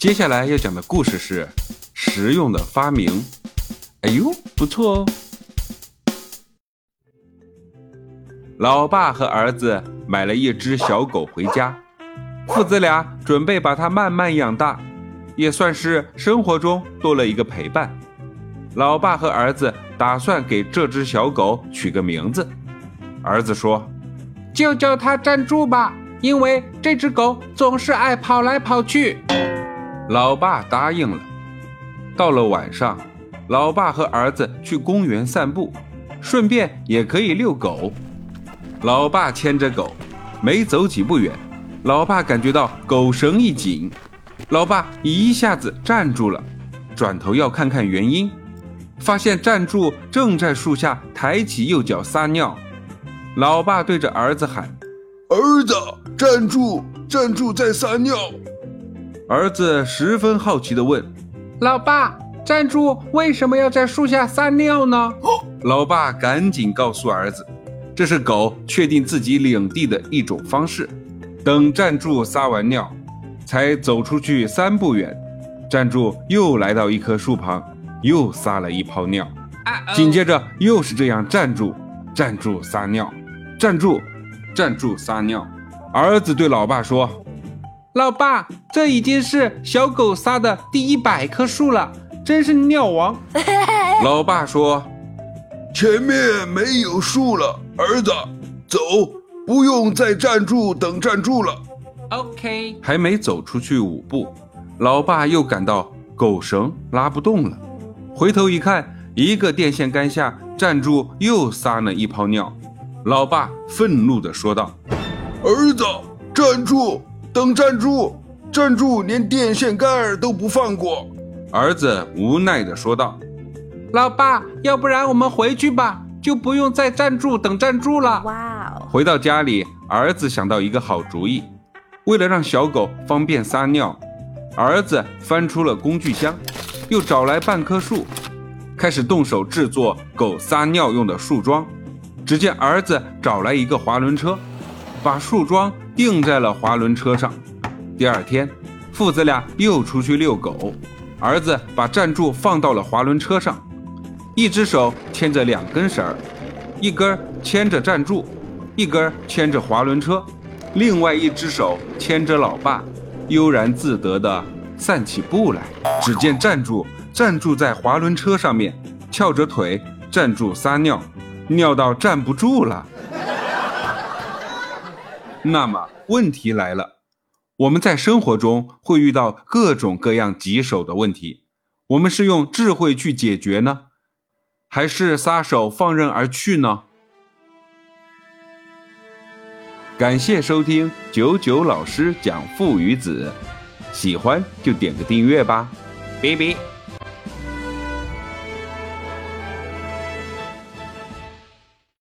接下来要讲的故事是实用的发明。哎呦，不错哦！老爸和儿子买了一只小狗回家，父子俩准备把它慢慢养大，也算是生活中多了一个陪伴。老爸和儿子打算给这只小狗取个名字。儿子说：“就叫它站住吧，因为这只狗总是爱跑来跑去。”老爸答应了。到了晚上，老爸和儿子去公园散步，顺便也可以遛狗。老爸牵着狗，没走几步远，老爸感觉到狗绳一紧，老爸一下子站住了，转头要看看原因，发现站住正在树下抬起右脚撒尿。老爸对着儿子喊：“儿子，站住，站住，在撒尿。”儿子十分好奇地问：“老爸，站住为什么要在树下撒尿呢？”老爸赶紧告诉儿子。这是狗确定自己领地的一种方式。等站住撒完尿，才走出去三步远，站住又来到一棵树旁，又撒了一泡尿。紧接着又是这样站住，站住撒尿，站住，站住撒尿。儿子对老爸说：“老爸，这已经是小狗撒的第一百棵树了，真是尿王。”老爸说。前面没有树了，儿子，走，不用再站住等站住了。OK，还没走出去五步，老爸又感到狗绳拉不动了，回头一看，一个电线杆下站住又撒了一泡尿。老爸愤怒地说道：“儿子，站住，等站住，站住，连电线杆都不放过。”儿子无奈地说道。老爸，要不然我们回去吧，就不用再站住等站住了。哇哦！回到家里，儿子想到一个好主意。为了让小狗方便撒尿，儿子翻出了工具箱，又找来半棵树，开始动手制作狗撒尿用的树桩。只见儿子找来一个滑轮车，把树桩钉在了滑轮车上。第二天，父子俩又出去遛狗，儿子把站柱放到了滑轮车上。一只手牵着两根绳儿，一根牵着站柱，一根牵着滑轮车，另外一只手牵着老爸，悠然自得地散起步来。只见站住，站住在滑轮车上面，翘着腿站住撒尿，尿到站不住了。那么问题来了，我们在生活中会遇到各种各样棘手的问题，我们是用智慧去解决呢？还是撒手放任而去呢？感谢收听九九老师讲父与子，喜欢就点个订阅吧，拜拜。